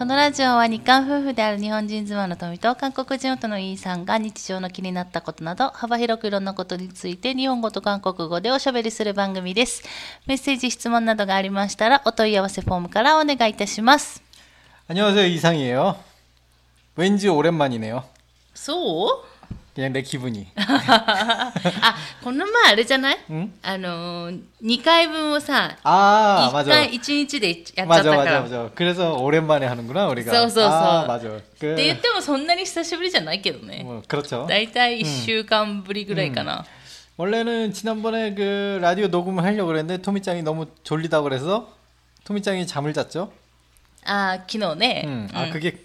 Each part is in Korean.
このラジオは日韓夫婦である日本人妻の富と韓国人夫のイーさんが日常の気になったことなど幅広くいろんなことについて日本語と韓国語でおしゃべりする番組です。メッセージ、質問などがありましたらお問い合わせフォームからお願いいたします。 안녕하세요 이상이에요. 왠지 오랜만이네요. そう 그냥 내 기분이. あ、この前あれじゃないんあのー、2回分をさ、 아 1 맞아. 回1日でやっちゃった 맞아 から。 맞아 맞아. 그래서 오랜만에 하는구나 우리가. 써, 써, 아 써. 맞아. って言ってもそんなに久しぶりじゃないけどね。 뭐 그렇죠. だいたい1週間ぶりぐらいかな。 원래는 지난번에 그 라디오 녹음을 하려고 그랬는데 토미짱이 너무 졸리다고 그래서 토미짱이 잠을 잤죠. あー、昨日ね。 음. うん 아 그게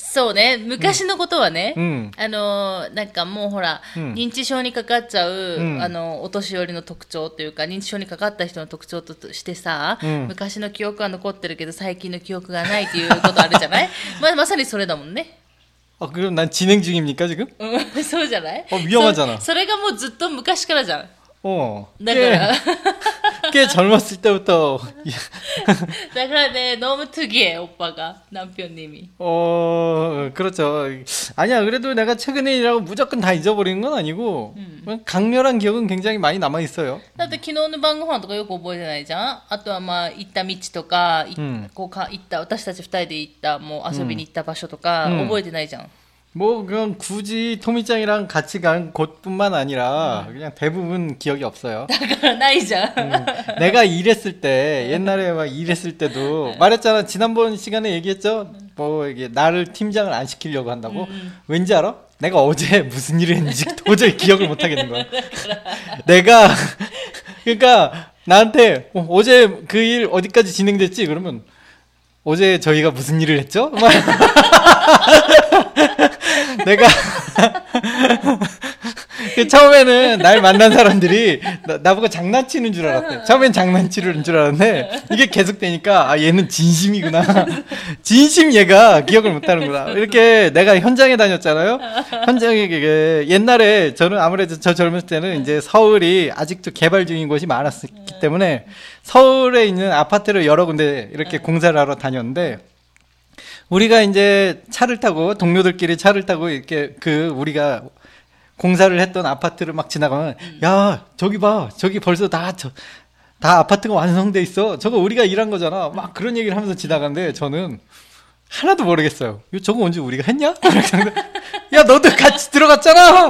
そうね、昔のことはね、うんあのー、なんかもうほら、うん認知症にかかっちゃう、うんあの、お年寄りの特徴というか、認知症にかかった人の特徴としてさ、うん昔の記憶は残ってるけど、最近の記憶がないっていうことあるじゃないままさにそれだもんね。 아, 그럼 난 진행 중입니까, 지금? うん、そうじゃないあ위험하잖아 そそれがもうずっと昔からじゃん。 어. だか 꽤, ら、 꽤 젊었을 때부터 だからね、ノームトゥギエ、おっぱが、南平님이。 어, 그렇죠. 아니야, 그래도 내가 최근에 일하고 무조건 다 잊어버리는 건 아니고, 강렬한 기억은 굉장히 많이 남아있어요. だって昨日の晩ご飯とかよく覚えてないじゃんあとはまあ行った道とか、いうんこうか行った私たち二人で行ったもう遊びに行った場所とか、うん覚えてないじゃん 뭐 그냥 굳이 토미짱이랑 같이 간 곳뿐만 아니라 음. 그냥 대부분 기억이 없어요. 나이죠. 음, 내가 일했을 때 옛날에 막 일했을 때도 네. 말했잖아 지난번 시간에 얘기했죠. 뭐 이게 나를 팀장을 안 시키려고 한다고. 음. 음. 왠지 알아? 내가 어제 무슨 일을 했는지 도저히 기억을 못 하겠는 거야. 내가 그러니까 나한테 어, 어제 그 일 어디까지 진행됐지? 그러면 어제 저희가 무슨 일을 했죠? 막 내가 그 처음에는 날 만난 사람들이 나, 나보고 장난치는 줄 알았대. 처음엔 장난치는 줄 알았는데 이게 계속되니까 아 얘는 진심이구나. 진심 얘가 기억을 못하는구나. 이렇게 내가 현장에 다녔잖아요. 현장에 그 옛날에 저는 아무래도 저 젊었을 때는 이제 서울이 아직도 개발 중인 곳이 많았기 때문에 서울에 있는 아파트를 여러 군데 이렇게 공사를 하러 다녔는데 우리가 이제 차를 타고 동료들끼리 차를 타고 이렇게 그 우리가 공사를 했던 아파트를 막 지나가면 음. 야 저기 봐 저기 벌써 다 저, 다 아파트가 완성돼 있어 저거 우리가 일한 거잖아 막 그런 얘기를 하면서 지나가는데 저는 하나도 모르겠어요. 저거 언제 우리가 했냐? 야 너도 같이 들어갔잖아.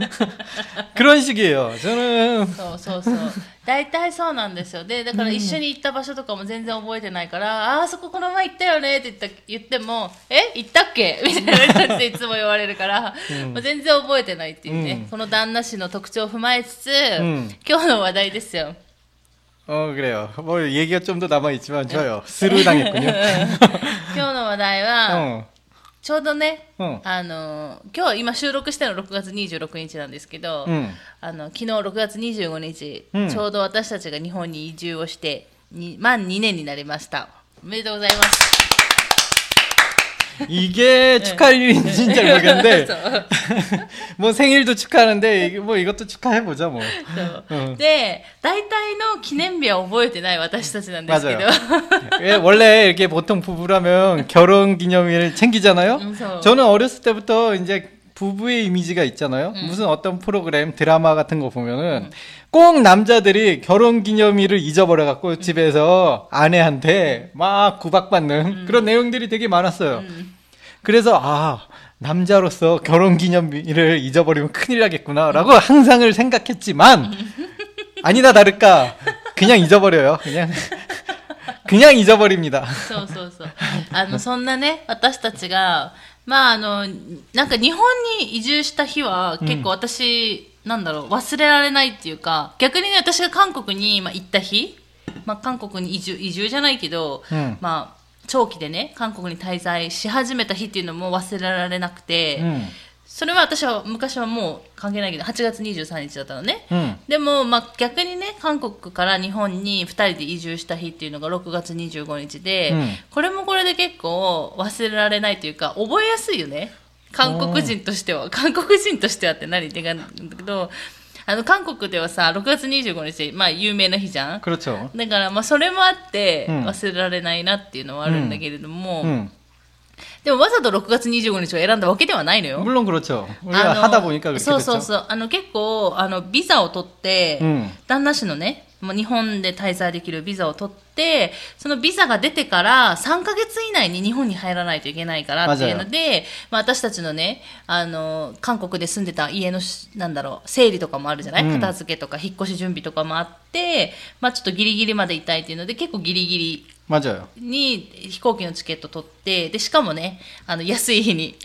그런 식이에요. 저는 어, 어, 어. 大体そうなんですよでだから一緒に行った場所とかも全然覚えてないから、ああそここの前行ったよねって言った言ってもえ行ったっけみたいな感じでいつも言われるから、まあ、全然覚えてないっていうね、うんこの旦那氏の特徴を踏まえつつ、ん今日の話題ですよ 어 그래요 뭐 얘기가 좀 더 남아 있지만 좋아요 스루 당했군요 今日の話題は、 어, ちょうどね、うん。あの今日今収録してるの6月26日なんですけど、うん。あの昨日6月25日、うん。ちょうど私たちが日本に移住をしてに満2年になりました。おめでとうございます 이게 축하할 일인지는 잘 모르겠는데 そう 뭐 생일도 축하하는데 이게 뭐 이것도 축하해 보자 뭐. そううんで大体の記念日は覚えてない私たちなんですけど 예, 원래 이렇게 보통 부부라면 결혼 기념일을 챙기잖아요. 음, 저- 저는 어렸을 때부터 이제 부부의 이미지가 있잖아요. 무슨 어떤 프로그램, 드라마 같은 거 보면은 꼭 남자들이 결혼 기념일을 잊어버려 갖고 집에서 아내한테 막 구박받는 그런 내용들이 되게 많았어요. 그래서 아 남자로서 결혼 기념일을 잊어버리면 큰일 나겠구나라고 항상을 생각했지만 아니다 다를까 그냥 잊어버려요. 그냥 그냥 잊어버립니다. そうそうそう。あの、そんなね、私たちが、まあ、あの、なんか日本に移住した日は、結構私、 なんだろう、忘れられないっていうか、逆にね、私が韓国に、まあ、行った日、まあ、韓国に移住、移住じゃないけど、うんまあ、長期でね、韓国に滞在し始めた日っていうのも忘れられなくて、うんそれは私は昔はもう関係ないけど、8月23日だったのね。うんでも、まあ、逆にね、韓国から日本に2人で移住した日っていうのが6月25日で、うんこれもこれで結構忘れられないというか、覚えやすいよね。韓国人としては。韓国人としてはって何って感じなんだけど、あの、韓国ではさ、6月25日、まあ、有名な日じゃん。 그렇죠. だから、まあ、それもあって、うん忘れられないなっていうのはあるんだけれども、 음. でもわざと6月25日を選んだわけではないのよ。 물론 그렇죠. 우리가 あの 하다 보니까 그렇게 そうそう 됐죠. そう。あの、結構、あの、ビザを取って、うん旦那氏のね、もう 日本で滞在できるビザを取って、そのビザが出てから3ヶ月以内に日本に入らないといけないからっていうので、まあ、私たちのね、あの、韓国で住んでた家のし、なんだろう、整理とかもあるじゃない、うん。片付けとか引っ越し準備とかもあって、まあ、ちょっとギリギリまでいたいっていうので、結構ギリギリ 맞아요. に飛行機のチケット取って、で、しかもね、あの、安い日に。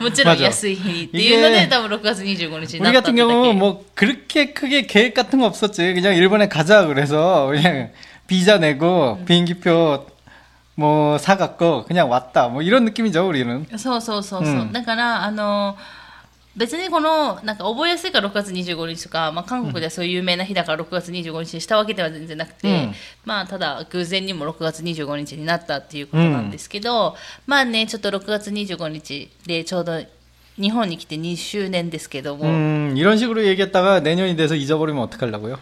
もちろん安い日にっていうので、 이게 多分6月25日に 우리 なったって 같은 だけ。 경우는 뭐 그렇게 크게 계획 같은 거 없었지. 그냥 일본에 가자 그래서 그냥 비자 내고 비행기표 뭐 사갖고 그냥 왔다. 뭐 이런 느낌이죠, 우리는. そうそうそうそう。うんだから、あの、 別にこの、なんか覚えやすいから6月25日とか、まあ韓国ではそういう有名な日だから6月25日にしたわけでは全然なくて、うんまあただ偶然にも6月25日になったっていうことなんですけど、まあね、ちょっと6月25日でちょうど日本に来て2周年ですけども、 음, 이런 식으로 얘기했다가 내년이 돼서 잊어버리면 어떡하려고요?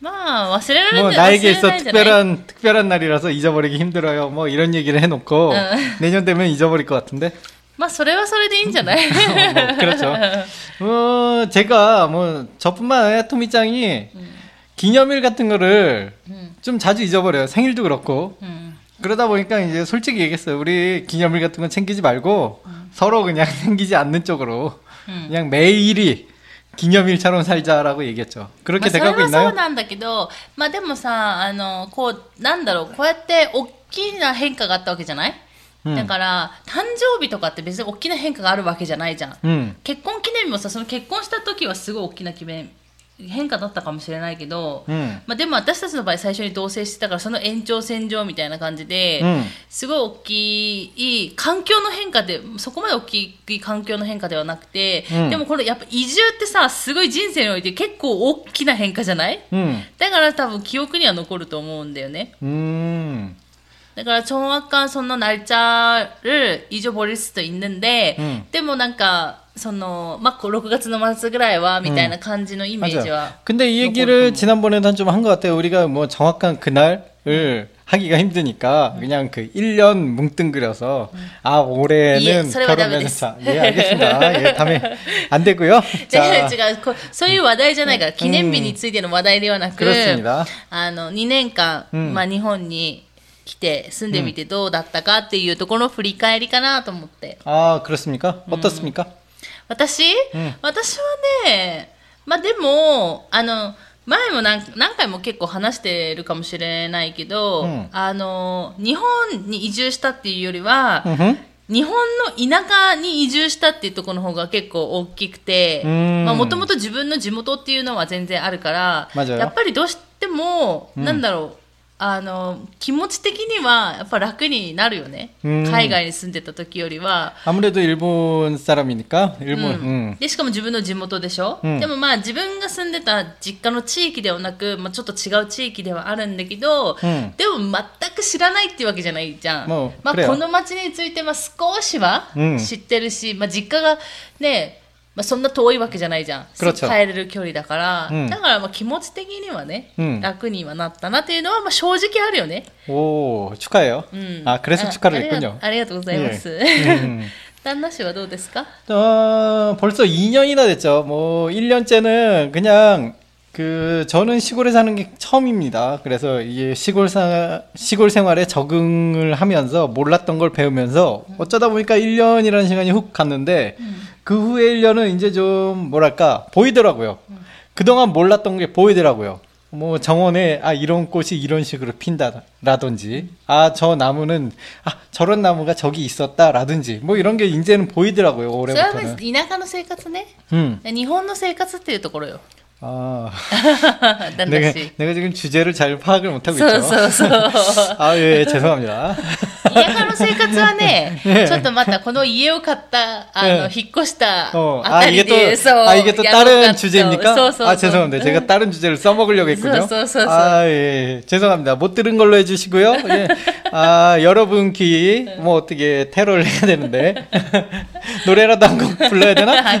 まあ忘れられ 뭐 ない 나에게 忘れ 있어 ないんじゃない 특별한 특별한 날이라서 잊어버리기 힘들어요. 뭐 이런 얘기를 해놓고 내년 되면 잊어버릴 것 같은데. まあそれはそれでいいんじゃない 뭐, 그렇죠. 어, 제가 뭐 저뿐만 아니라 토미짱이 기념일 같은 거를 음. 좀 자주 잊어버려요. 생일도 그렇고. うん。 그러다 보니까 이제 솔직히 얘기했어요. 우리 기념일 같은 건 챙기지 말고 서로 그냥 챙기지 않는 쪽으로 음. 그냥 매일이 기념일처럼 살자라고 얘기했죠. 그렇게 まあ、それ 돼가고 はそう 있나요? なんだけど、まあでもさ、あの、こう、なんだろう、こうやって大きな変化があったわけじゃない、 だから誕生日とかって別に大きな変化があるわけじゃないじゃん、うん、結婚記念日もさその結婚した時はすごい大きな決め変化だったかもしれないけど、うん、まあ、でも私たちの場合最初に同棲してたからその延長線上みたいな感じで、すごい大きい環境の変化でそこまで大きい環境の変化ではなくて、でもこれやっぱ移住ってさすごい人生において結構大きな変化じゃない、だから多分記憶には残ると思うんだよね。うん。だから정확한その날짜를잊어버릴수도있는데、 うんでもなんかそのまあこう6月の末ぐらいはみたいな感じのイメージ 맞아. は、 근데 이 얘기를 지난번에도 좀 한 것 같아요. 우리가 뭐 정확한 그날을 하기가 힘드니까 그냥 그 1년 뭉뚱그려서 아 올해는 예, 소리가 결혼해서 자, 예 알겠습니다. 예 다음에 안 되고요. 違 자 う違うこそういう話題じゃないから、記念日についての話題ではなく、 그렇습니다. あの2年間、うんまあ、日本に 来て住んでみてどうだったかっていうところの振り返りかなと思って。 아 그렇습니까? 어떻습니까? 私、うん私はね、まあでも、あの、前も何何回も結構話してるかもしれないけど、うんあの、日本に移住したっていうよりは、 음흠. 日本の田舎に移住したっていうところの方が結構大きくて、うんまあもともと自分の地元っていうのは全然あるから、 맞아요 やっぱりどうしても、うんなんだろう、 あの、気持ち的にはやっぱ楽になるよね。うん海外に住んでた時よりは。 아무래도 일본 사람이니까 일본 うん 음. でしかも自分の地元でしょ、うんでもまあ自分が住んでた実家の地域ではなく、まあ、ちょっと違う地域ではあるんだけど、うんでも全く知らないっていうわけじゃないじゃん、もうまあ、これよこの町についてまあ少しはうん知ってるし、まあ、実家がね まあ、そんな遠いわけじゃないじゃん。 그렇죠 すぐ帰れる距離だから。うんだからまあ気持ち的にはね、うん楽にはなったなっていうのはまあ正直あるよね。 오 축하해요. うん。 아 그래서 あ 축하를 ありが 했군요. ありがとうございます。 음. 旦那氏はどうですか 어, 벌써 2년이나 됐죠. 뭐 1년째는 그냥 그 저는 시골에 사는 게 처음입니다. 그래서 이게 시골 사, 시골 생활에 적응을 하면서 몰랐던 걸 배우면서 어쩌다 보니까 1년이라는 시간이 훅 갔는데 그 후에 1년은 이제 좀 뭐랄까 보이더라고요. 그동안 몰랐던 게 보이더라고요. 뭐 정원에 아 이런 꽃이 이런 식으로 핀다라든지 아 저 나무는 아 저런 나무가 저기 있었다라든지 뭐 이런 게 이제는 보이더라고요 それは別 올해부터는. に田舎の生活ね 음. 日本の生活っていうところよ 아 だんだ 내가 し 내가 지금 주제를 잘 파악을 못 하고 そう 있죠. そうそう 아 예 죄송합니다. 田舎の生活はね、ねちょっとまたこの家を買った、あの、ね引っ越した어, あ 아 たり 이게 또 で、そう。 아 이게 또 やろうか 다른 と 주제입니까? そうそうそう。 아 죄송합니다. 제가 다른 주제를 써먹으려고 했군요. そうそうそうそう 아 예, 죄송합니다. 못 들은 걸로 해주시고요. 예. 아 여러분 귀 뭐 어떻게 테러를 해야 되는데 노래라도 한 곡 불러야 되나? 何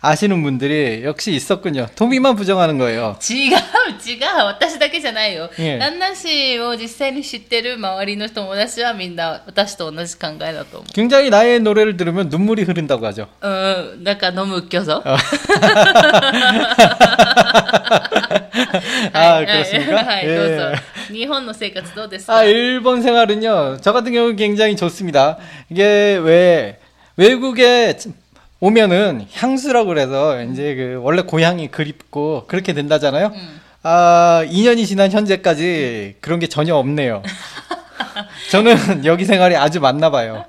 아시는 분들이 역시 있었군요. 토미만 부정하는 거예요. 違う違う私だけじゃないよ、ええ旦那氏を実際に知ってる周りの友達はみんな私と同じ考えだと思 굉장히 나의 노래를 들으면 눈물이 흐른다고 하죠. ううんなんか飲むっきょぞ 아, はい 그렇습니까? はい、 예. どうぞ。日本の生活どうですか 아, 일본 생활은요, 저 같은 경우는 굉장히 좋습니다. 이게 왜, 외국에 오면은 향수라고 그래서 이제 그 원래 고향이 그립고 그렇게 된다잖아요. 음. 아, 2년이 지난 현재까지 그런 게 전혀 없네요. 저는 여기 생활이 아주 맞나 봐요.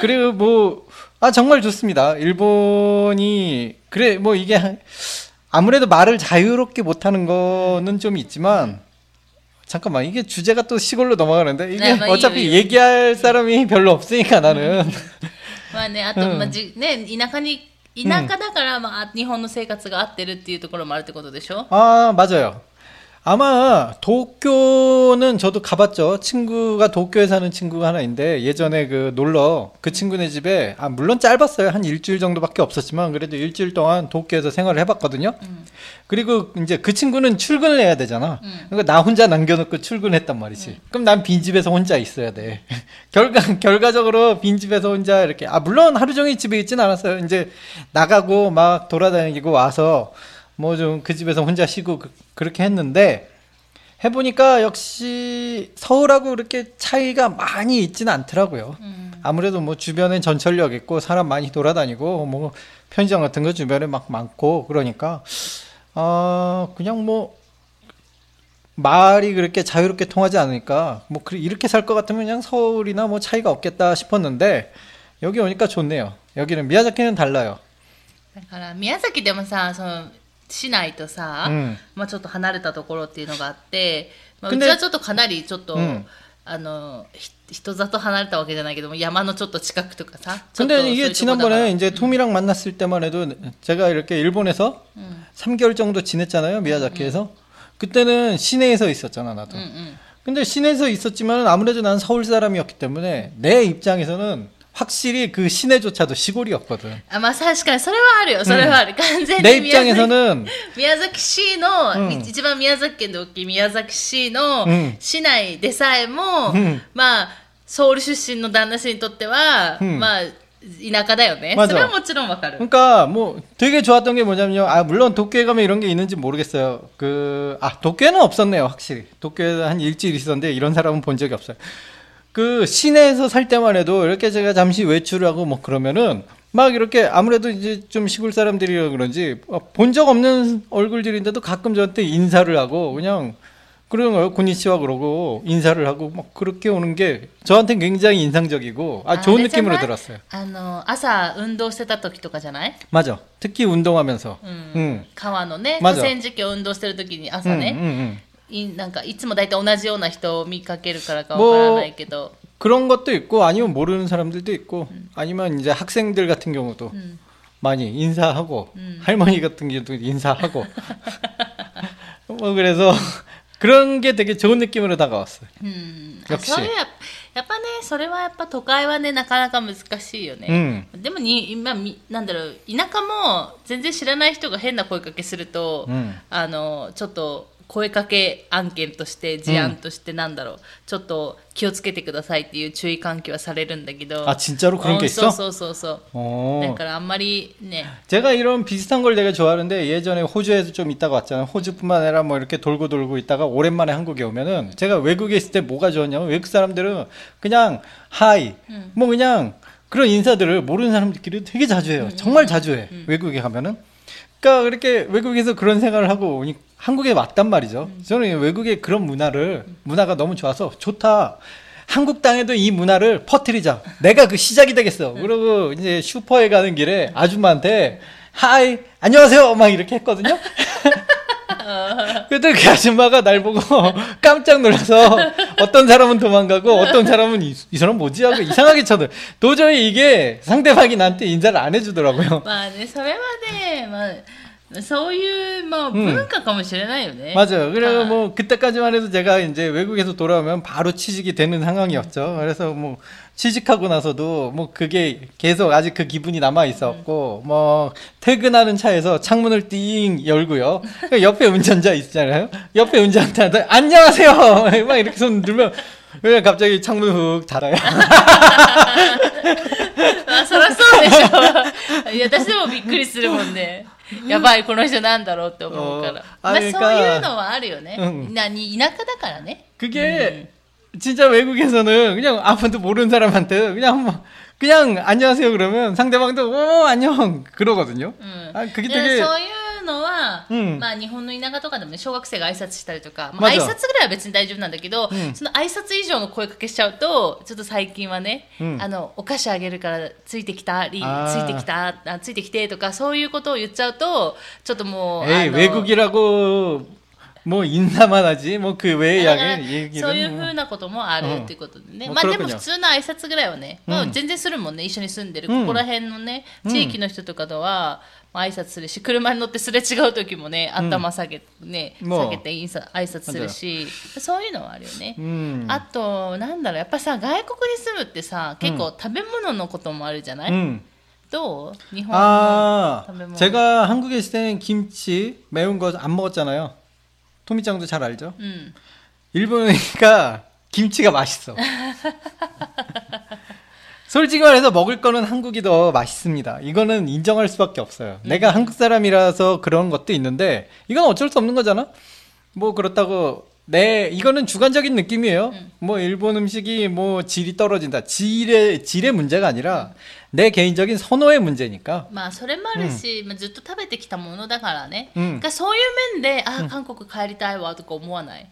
그리고 뭐, 아, 정말 좋습니다. 일본이, 그래, 뭐 이게 한- 아무래도 말을 자유롭게 못하는 거는 좀 있지만, 잠깐만, 이게 주제가 또 시골로 넘어가는데, 이게 네, 뭐 어차피. 얘기할 사람이 별로 없으니까 나는. まあね、あと、うんまあじね、田舎に、田舎だから、まあ、日本の生活が合ってるっていうところもあるってことでしょ 아, 맞아요. 아마 도쿄는 저도 가봤죠. 친구가 도쿄에 사는 친구가 하나 있는데 예전에 그 놀러 그 친구네 집에 아 물론 짧았어요. 한 일주일 정도밖에 없었지만 그래도 일주일 동안 도쿄에서 생활을 해봤거든요. 그리고 이제 그 친구는 출근을 해야 되잖아. 음. 그러니까 나 혼자 남겨놓고 출근했단 말이지. 그럼 난 빈 집에서 혼자 있어야 돼. 결과 결과적으로 빈 집에서 혼자 이렇게 아 물론 하루 종일 집에 있진 않았어요. 이제 나가고 막 돌아다니고 와서 뭐 좀 그 집에서 혼자 쉬고 그, 그렇게 했는데 해보니까 역시 서울하고 그렇게 차이가 많이 있지는 않더라고요. 음. 아무래도 뭐 주변에 전철역 있고 사람 많이 돌아다니고 뭐 편의점 같은 거 주변에 막 많고 그러니까 아 그냥 뭐 말이 그렇게 자유롭게 통하지 않으니까 뭐 그래- 이렇게 살 것 같으면 그냥 서울이나 뭐 차이가 없겠다 싶었는데 여기 오니까 좋네요. 여기는 미야자키는 달라요. だから、宮崎でもさ、その、 市内とさ、うんまあちょっと離れたところっていうのがあって、まあ、う근데 ちはちょっとかなりちょっと、うんあの、ひ人里離れたわけじゃないけども、山のちょっと近くとかさ。ちょっと 근데 そういう 이게 とこだから 지난번에 이제 톰이랑 만났을 때만 해도 제가 이렇게 일본에서 うん、 3개월 정도 지냈잖아요 미야자키에서 그때는 시내에서 있었잖아 나도 うんうん。 근데 시내에서 있었지만 아무래도 난 서울 사람이었기 때문에 내 입장에서는 확실히 그 시내조차도 시골이었거든 あまあ確かにそれはあるよ、それはある。完全 내 に宮崎 입장에서는 宮崎市の、うん一番宮崎県で大きい宮崎市のうん市内でさえも、うんまあ、ソウル出身の旦那氏にとっては、うんまあ、田舎だよね。 맞아 それはもちろんわかる。 그러니까 뭐 되게 좋았던 게 뭐냐면요 아 물론 도쿄에 가면 이런 게 있는지 모르겠어요 그 아 도쿄에는 없었네요 확실히 도쿄에 한 일주일 있었는데 이런 사람은 본 적이 없어요 그 시내에서 살 때만 해도 이렇게 제가 잠시 외출을 하고 뭐 그러면은 막 이렇게 아무래도 이제 좀 시골 사람들이라 그런지 본 적 없는 얼굴들인데도 가끔 저한테 인사를 하고 그냥 그런 거요 고니치와 그러고 인사를 하고 막 그렇게 오는 게 저한테 굉장히 인상적이고 아 좋은 あれじゃない 느낌으로 들었어요 あの、朝運動してた時とかじゃない 맞아 특히 운동하면서 うん。 응. 川のね、まず河川敷を運動してる時に朝 응, ね、 응, 응. いなん かいつも大体同じような人を見かけるからかわからないけど、 그런 것도 있고 아니면 모르는 사람들도 있고 아니면 이제 학생들 같은 경우도 うん。 많이 인사하고 음. 할머니 같은 경우도 인사하고 뭐 그래서 그런 게 되게 좋은 느낌으로 다가왔어요. うん、あ 역시 それややっぱねそれはやっぱ都会はねなかなか難しいよね、でもに今みなんだろう田舎も全然知らない人が変な声かけすると、 음. あのちょっと 声かけ案件として事案としてなんだろう、ちょっと気をつけてくださいっていう注意喚起はされるんだけど 아 진짜로 그런 게 うんそう 있어? そうそうそう 어. だからあんまりね 제가 이런 비슷한 걸 되게 좋아하는데 예전에 호주에도 좀 있다가 왔잖아요. 호주뿐만 아니라 뭐 이렇게 돌고 돌고 있다가 오랜만에 한국에 오면은 제가 외국에 있을 때 뭐가 좋았냐면 외국 사람들은 그냥 하이 뭐 그냥 그런 인사들을 모르는 사람들끼리 되게 자주 해요. 정말 자주 해. 외국에 가면은. 그러니까 그렇게 외국에서 그런 생각을 하고 오니 한국에 왔단 말이죠. 저는 외국의 그런 문화를 문화가 너무 좋아서 좋다. 한국 땅에도 이 문화를 퍼뜨리자. 내가 그 시작이 되겠어. 그러고 이제 슈퍼에 가는 길에 아줌마한테 하이 안녕하세요 막 이렇게 했거든요. 그때 그 아줌마가 날 보고 깜짝 놀라서 어떤 사람은 도망가고 어떤 사람은 이, 이 사람 뭐지 하고 이상하게 쳐들. 도저히 이게 상대방이 나한테 인사를 안 해주더라고요. まあねそれはね、まあ、 そういう、まあ、文化かもしれないよね、 맞아요. 그래서 아. 뭐 그때까지만 해도 제가 이제 외국에서 돌아오면 바로 취직이 되는 상황이었죠. 그래서 뭐 취직하고 나서도 뭐 그게 계속 아직 그 기분이 남아 있었고 뭐 퇴근하는 차에서 창문을 띵 열고요. 그 옆에 운전자 있잖아요. 옆에 운전자한테 안녕하세요. 막 이렇게 손 들면 왜 갑자기 창문 훅 닫아요. まあそりゃそうでしょいや私でもびっくりするもんね やばいこの人なんだろうって思うから、うんまあ、あれかそういうのはあるよね、うん何田舎だからね 그게 진짜 외국에서는 그냥 아무도 모르는 사람한테 그냥 뭐 그냥 안녕하세요 그러면 상대방도 오 안녕 그러거든요. うん、 아 그게 で 되게 そういうのは、うんまあ日本の田舎とかでもね小学生が挨拶したりとか、まあ、まだ挨拶ぐらいは別に大丈夫なんだけど、うんその挨拶以上の声かけしちゃうとちょっと最近はね、うんあのお菓子あげるからついてきたりつあーいてきたあついてきてとかそういうことを言っちゃうとちょっともう 에이 あの 외국이라고 뭐 인사만 하지 뭐 그 외의 だから 이야기 얘기는 そういうふ 뭐. うなこともあるうんっていうことでね、まあまあでも黒くに普通の挨拶ぐらいはね、まあうん全然するもんね一緒に住んでる、うんここら辺のねうん地域の人とかとは、まあ 挨拶するし車に乗ってすれ違う時もね頭下げ,、ねもう下げてインサ挨拶するしそういうのはあるよね、 음. あとなんだろうやっぱさ外国に住むってさ結構食べ物のこともあるじゃない、 음. どう日本の 아, 담배 먹- 제가 한국에 있을 때는 김치 매운 거 안 먹었잖아요. 토미짱도 잘 알죠? うん、 일본이니까 김치가 맛있어. 솔직히 말해서 먹을 거는 한국이 더 맛있습니다. 이거는 인정할 수밖에 없어요. 내가 한국 사람이라서 그런 것도 있는데 이건 어쩔 수 없는 거잖아. 뭐 그렇다고 네 이거는 주관적인 느낌이에요. 뭐 일본 음식이 뭐 질이 떨어진다. 질의 질의 문제가 아니라 내 개인적인 선호의 문제니까. まあそれもあるし、まあ、ずっと食べてきたものだからね、うんがそういう面であ、韓国帰りたいわとか思わない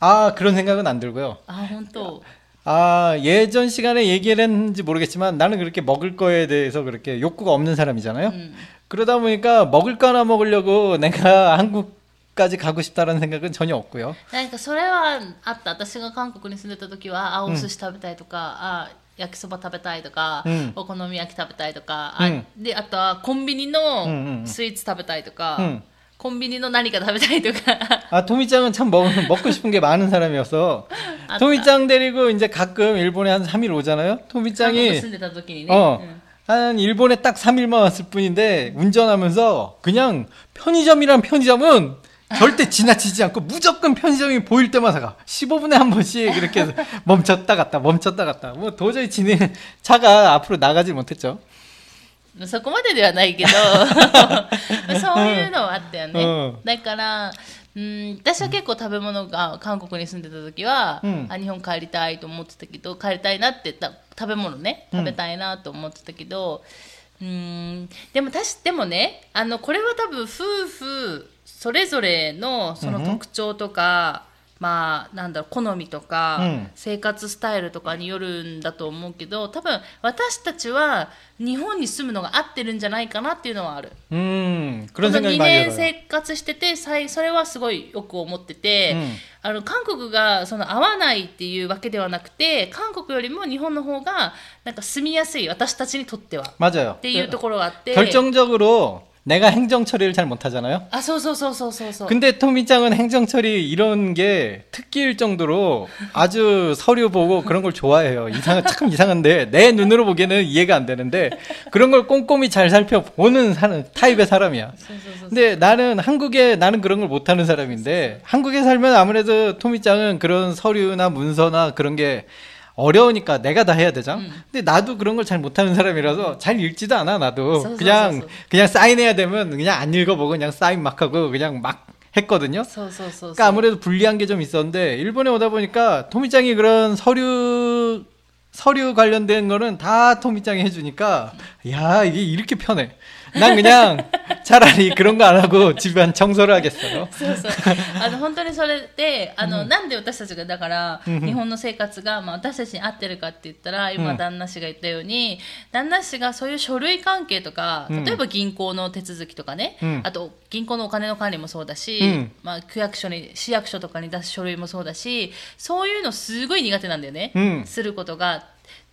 아 그런 생각은 안 들고요. あ本当 아, 예전 시간에 얘기를 했는지 모르겠지만 나는 그렇게 먹을 거에 대해서 그렇게 욕구가 없는 사람이잖아요. うん 그러다 보니까 먹을 거 하나 먹으려고 내가 한국까지 가고 싶다는 생각은 전혀 없고요. なんかそれはあった私が韓国に住んでた時はあお寿司食べたいとか、あ焼きそば食べたいとか、うんお好み焼き食べたいとか、あうんであとはコンビニうんうんうんのスイーツ食べたいとか、うん コンビニの何か食べたいとか 아, 토미짱은 참 먹, 먹고 싶은 게 많은 사람이어서 아따. 토미짱 데리고 이제 가끔 일본에 한 3일 오잖아요. 韓国 토미짱이 住んでた時にね、 어, うん 한 일본에 딱 3일만 왔을 뿐인데 운전하면서 그냥 편의점이란 편의점은 절대 지나치지 않고 무조건 편의점이 보일 때마다 가. 15분에 한 번씩 이렇게 해서 멈췄다 갔다 멈췄다 갔다. 뭐 도저히 진행 차가 앞으로 나가지 못했죠. そこまでではないけど そういうのはあったよね、うん。だからうん私は結構食べ物が韓国に住んでた時は、うん。あ日本帰りたいと思ってたけど帰りたいなってた食べ物ね食べたいなと思ってたけど、うんでもたしでもねあのこれは多分夫婦それぞれのその特徴とか、まあなんだろう好みとか、うん生活スタイルとかによるんだと思うけど多分私たちは日本に住むのが合ってるんじゃないかなっていうのはある。 음, こ 그런 の 생각이 2 많이 年 들어요. 生活しててさいそれはすごいよく思ってて、うんあの韓国がその合わないっていうわけではなくて韓国よりも日本の方がなんか住みやすい私たちにとってはっ 맞아요. ていうところがあって 결정적으로 내가 행정 처리를 잘 못하잖아요. 아, 소소소소소소. 근데 토미짱은 행정 처리 이런 게 특기일 정도로 아주 서류 보고 그런 걸 좋아해요. 이상 참 이상한데 내 눈으로 보기에는 이해가 안 되는데 그런 걸 꼼꼼히 잘 살펴보는 사는 타입의 사람이야. 근데 나는 한국에 나는 그런 걸 못하는 사람인데 한국에 살면 아무래도 토미짱은 그런 서류나 문서나 그런 게 어려우니까 내가 다 해야 되잖아. 음. 근데 나도 그런 걸 잘 못하는 사람이라서 잘 읽지도 않아 나도. 서서, 그냥 서서. 그냥 사인해야 되면 그냥 안 읽어보고 그냥 사인 막 하고 그냥 막 했거든요. 서서, 그러니까 아무래도 불리한 게 좀 있었는데 일본에 오다 보니까 토미짱이 그런 서류 서류 관련된 거는 다 토미짱이 해주니까 야 이게 이렇게 편해. 난 그냥 차라리 그런 거 안 하고 집안 청소를 하겠어요. そうそうあの本当にそれであの、なんで私たちがだから、うん日本の生活が、まあ、私たちに合ってるかって言ったら今、うん旦那氏が言ったように旦那氏がそういう書類関係とかうん例えば銀行の手続きとかね、うんあと銀行のお金の管理もそうだし、うんまあ、区役所に市役所とかに出す書類もそうだしそういうのすごい苦手なんだよね、うんすることが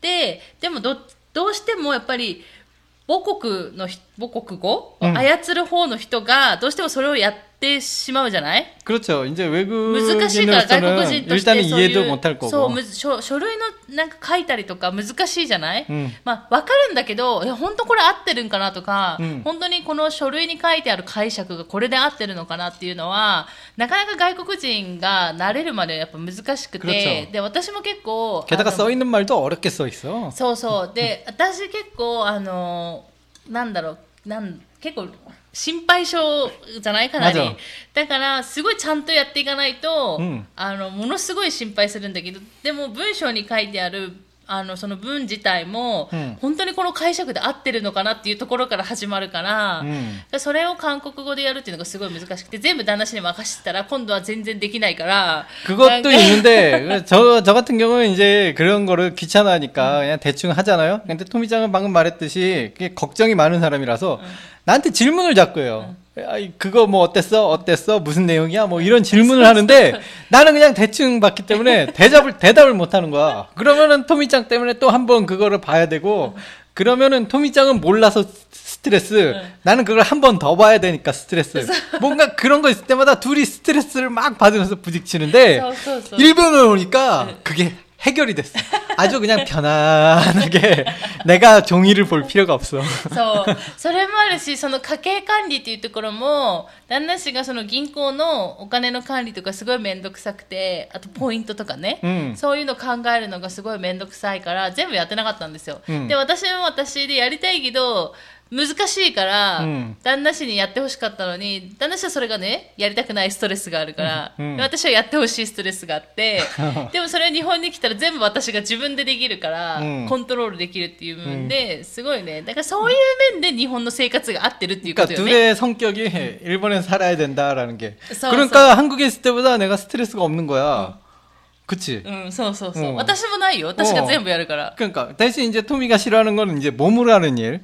ででもどどうしてもやっぱり 母国のひ母国語操る方の人がどうしてもそれをやっ てしまうじゃない 그렇죠. 이제 難しいから外国 외국인으로서는 人として 일단은 そういう 이해도 못할 そう 거고. むず書書類のなんか書いたりとか難しいじゃない、うんまあ、わかるんだけどいや本当これ合ってるんかなとか、うん本当にこの書類に書いてある解釈がこれで合ってるのかなっていうのはなかなか外国人が慣れるまでやっぱ難しくて 그렇죠 で私も結構 게다가 あの 써 있는 말도 어렵게 써 있어. そうそうで私結構あのなんだろうなん結構 心配性じゃないかなり。だからすごいちゃんとやっていかないと、うん。あのものすごい心配するんだけどでも文章に書いてあるあのその文自体も、うん本当にこの解釈で合ってるのかなっていうところから始まるから、 음. でそれを韓国語でやるっていうのがすごい難しくて全部旦那氏に任せてたら今度は全然できないから 그것도 있는데 저, 저 같은 경우는 이제 그런 거를 귀찮아하니까 그냥 대충 하잖아요. 근데 토미짱은 방금 말했듯이 그게 걱정이 많은 사람이라서 나한테 질문을 자꾸 해요. 아이 그거 뭐 어땠어? 어땠어? 무슨 내용이야? 뭐 이런 질문을 하는데 나는 그냥 대충 봤기 때문에 대답을 대답을 못 하는 거야. 그러면은 토미짱 때문에 또 한 번 그거를 봐야 되고 그러면은 토미짱은 몰라서 스트레스. 네. 나는 그걸 한 번 더 봐야 되니까 스트레스. 뭔가 그런 거 있을 때마다 둘이 스트레스를 막 받으면서 부딪히는데 어, 어, 어. 일본을 오니까 네. 그게 해결이 됐어. 아주 그냥 편안하게 내가 종이를 볼 필요가 없어. そう。それもあるし、その家計管理っていうところも、旦那氏がその銀行のお金の管理とかすごいめんどくさくて、あとポイントとかね、うんそういうの考えるのがすごいめんどくさいから、全部やってなかったんですよ。うんで、私も私でやりたいけど、 難しいから、うん旦那氏にやってほしかったのに、旦那氏はそれがね、やりたくないストレスがあるから、うんで私はやってほしいストレスがあって、でもそれは日本に来たら全部私が自分でできるから、うんコントロールできるっていう部分で、すごいね。だからそういう面で日本の生活が合ってるっていうこ 그러니까 とよね。 둘의 성격이 일본에서 살아야 된다라는 게. 서- 그러니까 한국에 있을 때보다 내가 스트레스가 없는 거야. 그치? うん、そうそうそう。うん私もないよ。私が全部やるから。 그러니까 대신 이제 토미가 싫어하는 거는 이제 몸으로 하는 일.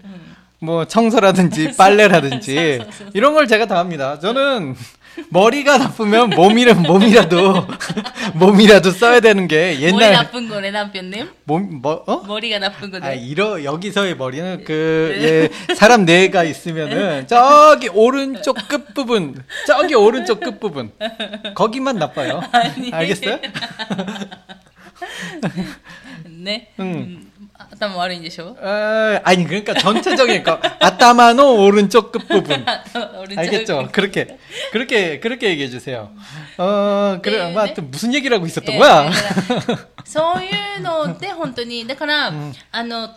뭐 청소라든지 빨래라든지 이런 걸 제가 다 합니다. 저는 머리가 나쁘면 몸이라 몸이라도 몸이라도 써야 되는 게 옛날 머리 나쁜 거네 남편님. 몸뭐 어? 머리가 나쁜 거네. 아 이러 여기서의 머리는 그 네. 예, 사람 뇌가 있으면은 네. 저기 오른쪽 끝 부분 저기 오른쪽 끝 부분 거기만 나빠요. 아니. 알겠어요? 네. 음. 음. 頭悪いんでしょ 어, 아니, 그러니까 전체적인, 그러니까, 아따마노 오른쪽 끝부분. 俺 알겠죠? 그렇게, 그렇게, 그렇게 얘기해 주세요. 어, 그래, 네, 뭐, 네. 하여튼 무슨 얘기를 하고 있었던 えー 거야? だからそういうので本当にだから、あの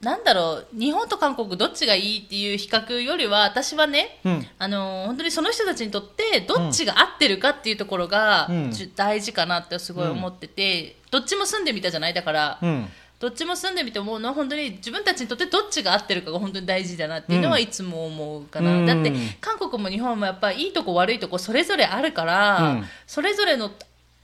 なんだろう日本と韓国どっちがいいっていう比較よりは私はね、うんあの本当にその人たちにとってどっちが合ってるかっていうところが、うんじゅ大事かなってすごい思ってて、どっちも住んでみたじゃないだから、 음, どっちも住んでみて思うのは本当に自分たちにとってどっちが合ってるかが本当に大事だなっていうのはいつも思うかな、うん。だって韓国も日本もやっぱいいとこ悪いとこそれぞれあるから、うん。それぞれの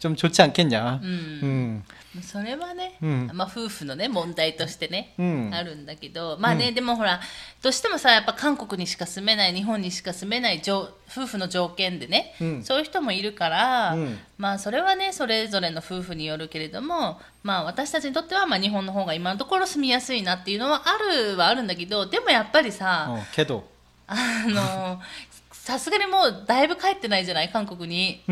좀 좋지 않겠냐. うん、 음, それはね、 음, まあ夫婦のね問題としてね、 음, あるんだけどまあね、でもほらどうしてもさやっぱ韓国にしか住めない日本にしか住めない条夫婦の条件でね、うんそういう人もいるから、うんまあそれはねそれぞれの夫婦によるけれどもまあ私たちにとってはまあ日本の方が今のところ住みやすいなっていうのはあるはあるんだけどでもやっぱりさ、 어, 걔도. あのさすがにもうだいぶ帰ってないじゃない韓国に。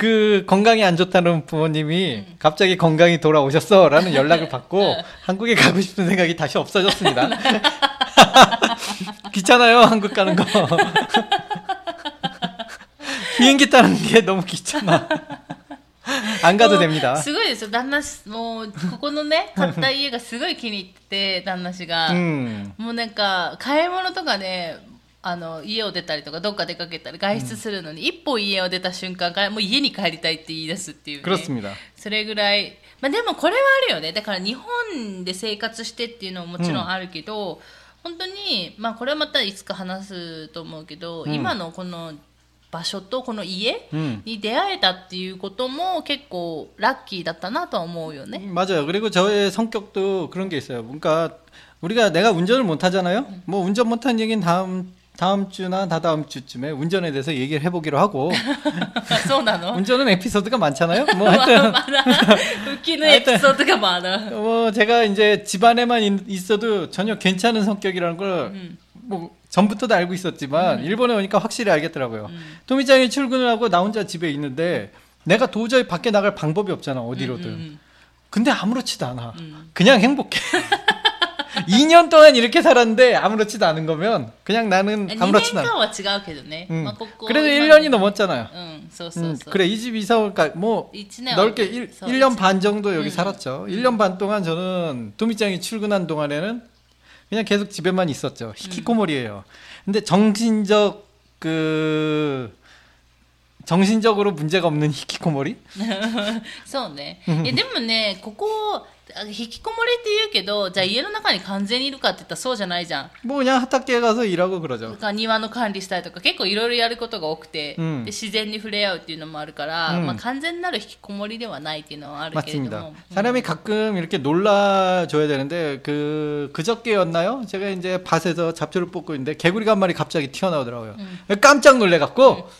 그 건강이 안 좋다는 부모님이 갑자기 건강이 돌아오셨어라는 연락을 받고 한국에 가고 싶은 생각이 다시 없어졌습니다. 귀찮아요 한국 가는 거. 비행기 타는 게 너무 귀찮아. 안 가도 もう 됩니다. すごいですよ旦那氏もうここのね買った家がすごい気に入ってて旦那氏が、 음, もうなんか買い物とかね あの家を出たりとかどっか出かけたり外出するのに、一歩家を出た瞬間からもう家に帰りたいって言い出すっていう、ね、 그렇습니다. それぐらい、まあ、でもこれはあるよねだから日本で生活してっていうのももちろんあるけど、本当に、まあ、これはまたいつか話すと思うけど、うん今のこの場所とこの家 음. に出会えたっていうことも結構ラッキーだったなとは思うよね。 맞아요. 그리고 저의 성격도 그런 게 있어요. 그러니까 우리가 내가 운전을 못 하잖아요. 뭐 운전 못한 얘기는 다음 다음 주나 다다음 주쯤에 운전에 대해서 얘기를 해보기로 하고. 운전은 에피소드가 많잖아요. 뭐 하여튼 웃기는 하여튼, 에피소드가 많아. 뭐 제가 이제 집안에만 있어도 전혀 괜찮은 성격이라는 걸뭐 음. 전부터 도 알고 있었지만 음. 일본에 오니까 확실히 알겠더라고요. 음. 토미짱이 출근을 하고 나 혼자 집에 있는데 내가 도저히 밖에 나갈 방법이 없잖아 어디로든. 음, 음, 근데 아무렇지도 않아. 그냥 행복해. 2년 동안 이렇게 살았는데 아무렇지도 않은 거면 그냥 나는 2年 아무렇지도 間 않아. は違うけどね。 음. まあここ 그래도 今 1년이 넘었잖아요. うん、そうそう 음, そう。 그래 이 집 이사 올까 뭐 1年 넓게 1, そう 1년 반 정도 여기 살았죠. 1년 반 동안 저는 도미짱이 출근한 동안에는 그냥 계속 집에만 있었죠. 히키코모리예요. 근데 정신적 그 정신적으로 문제가 없는 히키코모리? そうね。いやでもね、ここ、 あ引きこもりって言うけど、じゃあ家の中に完全にいるかって言ったらそうじゃないじゃん。 뭐 그냥 하탁지에 가서 일하고 だ 그러죠. から庭の管理したりとか結構いろいろやることが多くて、うんで自然に触れ合うっていうのもあるから、うんまあ、完全なる引きこもりではないっていうのはあるけれど 맞습니다. も、 사람이 가끔 이렇게 놀라줘야 되는데 그 그저께였나요? 제가 이제 밭에서 잡초를 뽑고 있는데 개구리가 한 마리 갑자기 튀어나오더라고요. 깜짝 놀래갖고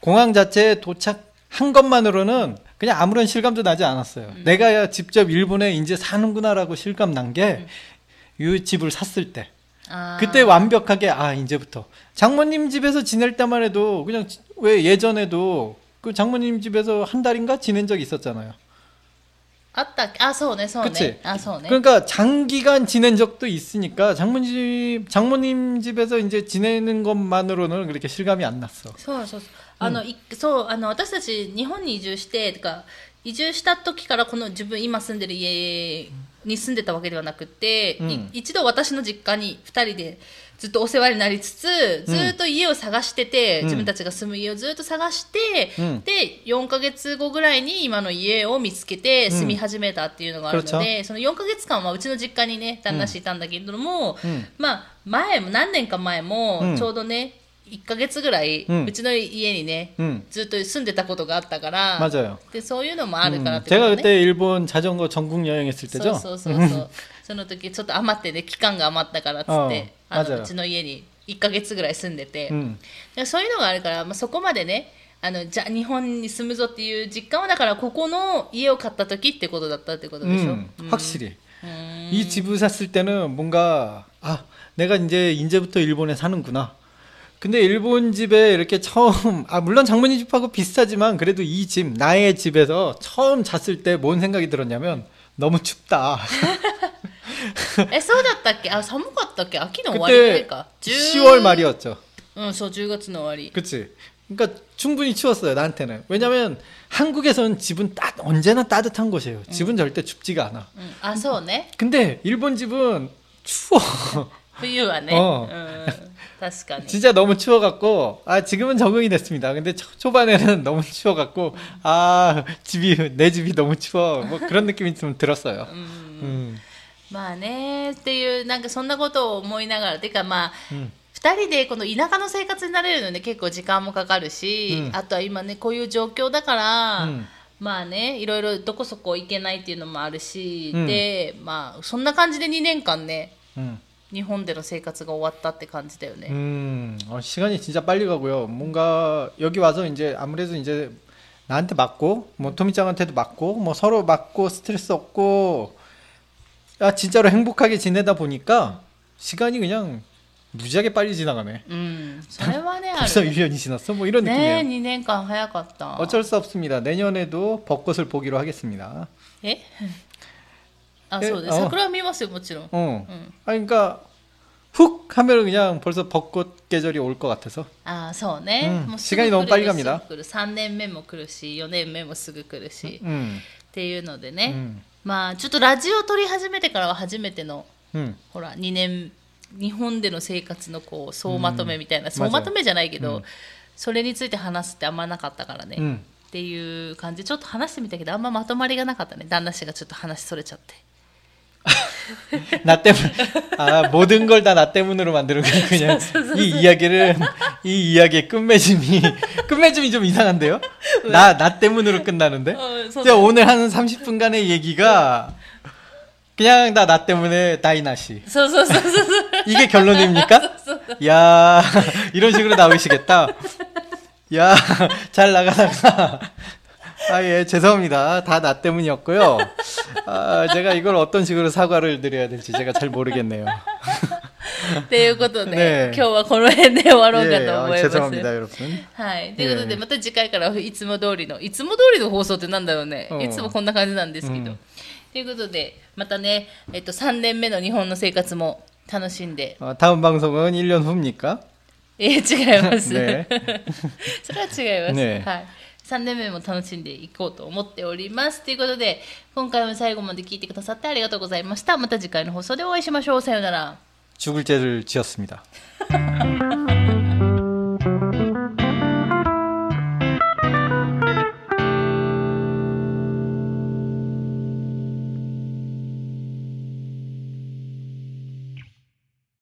공항 자체에 도착한 것만으로는 그냥 아무런 실감도 나지 않았어요. 음. 내가 직접 일본에 이제 사는구나라고 실감 난 게이 음. 집을 샀을 때. 아. 그때 완벽하게 아 이제부터 장모님 집에서 지낼 때만 해도 그냥 왜 예전에도 그 장모님 집에서 한 달인가 지낸 적 있었잖아요. 아따 아서네 서네 아서네. 그러니까 장기간 지낸 적도 있으니까 장모님 장모님 집에서 이제 지내는 것만으로는 그렇게 실감이 안 났어. 서서 あの、いそうあの私たち日本に移住しててか移住した時からこの自分今住んでる家に住んでたわけではなくて、うん。い一度私の実家に2人でずっとお世話になりつつずっと家を探してて、うん。自分たちが住む家をずっと探して、うん。で4ヶ月後ぐらいに今の家を見つけて住み始めたっていうのがあるので、その4ヶ月間はうちの実家にね旦那氏いたんだけれども、うん。まあ前も何年か前もうん。ちょうどね、1ヶ月ぐらい、ううんちの家にね、 음 ずっと住んでたことがあったから、 맞아요. でそういうのもあるからっ 음, てこと 제가 ね。 그때 일본 자전거 전국 여행했을 そう 때죠. そうそうそう。その時ちょっと余ってね期間が余ったからっつって、ああ맞아요 あのうちの家に1ヶ月ぐらい住んでて、 음, でそういうのがあるから、まあ、そこまでね あのじゃあ日本に住むぞっていう実感はだからここの家を買った時ってことだったってことでしょ、 음, 확실히. 음. 이 집을 샀을 때는 뭔가 아 내가 이제 이제부터 일본에 사는구나. 근데 일본 집에 이렇게 처음 아 물론 장모님 집하고 비슷하지만 그래도 이 집 나의 집에서 처음 잤을 때 뭔 생각이 들었냐면 너무 춥다. えそうだったっけあ寒かったっけ秋の終わりぐらい 그때 か 10월 말이었죠. うんそう10月の終わり 그치? 그러니까 충분히 추웠어요 나한테는. 왜냐면 한국에서는 집은 따, 언제나 따뜻한 곳이에요. 집은 절대 춥지가 않아. うんあそうね 근데 일본 집은 추워. 冬はね、うんうん、 確かに 진짜 너무 추워갖고 아 지금은 적응이 됐습니다. 근데 초, 초반에는 너무 추워갖고 아 집이 내 집이 너무 추워 뭐 그런 느낌이 좀 들었어요. うん 음, まあねっていうなんかそんなことを思いながらていうかまあ 음, 2人でこの田舎の生活になれるので結構時間もかかるし、うんあとは今ねこういう状況だから、 음, まあねいろいろどこそこ行けないっていうのもあるし、うんでまあそんな感じで2年間ね 음, 日本での生活が終わったって感じだよね。 음, 어, 시간이 진짜 빨리 가고요. 뭔가 여기 와서 이제 아무래도 이제 나한테 맞고 뭐 토미짱한테도 맞고 뭐 서로 맞고 스트레스 없고 아 진짜로 행복하게 지내다 보니까 시간이 그냥 무지하게 빨리 지나가네. うん、それはねあ 벌써 る。 1년이 지났어? 뭐 이런 ね느낌이에요. 2年間早かった。 어쩔 수 없습니다. 내년에도 벚꽃을 보기로 하겠습니다. え あ、えそうです。あ桜は見ますよ、もちろん。 어. 응. 아 그러니까 훅 하면 그냥 벌써 벚꽃 계절이 올 것 같아서. ああ、そうね。うんもうすぐ 시간이 너무 来る 빨리 よ 갑니다 すぐ来る3年目も来るし、4年目もすぐ来るし。 음. っていうのでね。 음. まあ、ちょっとラジオ撮り始めてからは初めての、 음. ほら、2年、日本での生活のこう、総まとめみたいな、総맞아요 まとめじゃないけど、うんそれについて話すってあんまなかったからね。 음. っていう感じでちょっと話してみたけどあんままとまりがなかったね旦那氏がちょっと話それちゃって 나 때문 아 모든 걸 다 나 때문으로 만들고 그냥 이 이야기를 이 이야기의 끝맺음이 끝맺음이 좀 이상한데요? 나나 나 때문으로 끝나는데? 어, 오늘 한 30분간의 얘기가 그냥 다 나 때문에 다이나시. 이게 결론입니까? 야 이런 식으로 나오시겠다. 야 잘 나가다가 아 예 죄송합니다 다 나 때문이었고요. 아 제가 이걸 어떤 식으로 사과를 드려야 될지 제가 잘 모르겠네요. っていうことで、ねえ今日はこの辺で終わろうか 예, と 아, 思います。 죄송합니다 여러분. はい。ということで、ええまた次回からいつも通りの、いつも通りの放送ってなんだろうね。うんいつもこんな感じなんですけど。うんということで、またね、えっと、3年目の日本の生活も楽しんで、 어, 다음 방송은 1년 후입니까? えー違います。ねそれは違います。ねはい。 3年目も楽しんでいこうと思っております。ということで、今回も最後まで聞いてくださってありがとうございました。また次回の放送でお会いしましょう。さようなら。 죽을 죄를 지었습니다.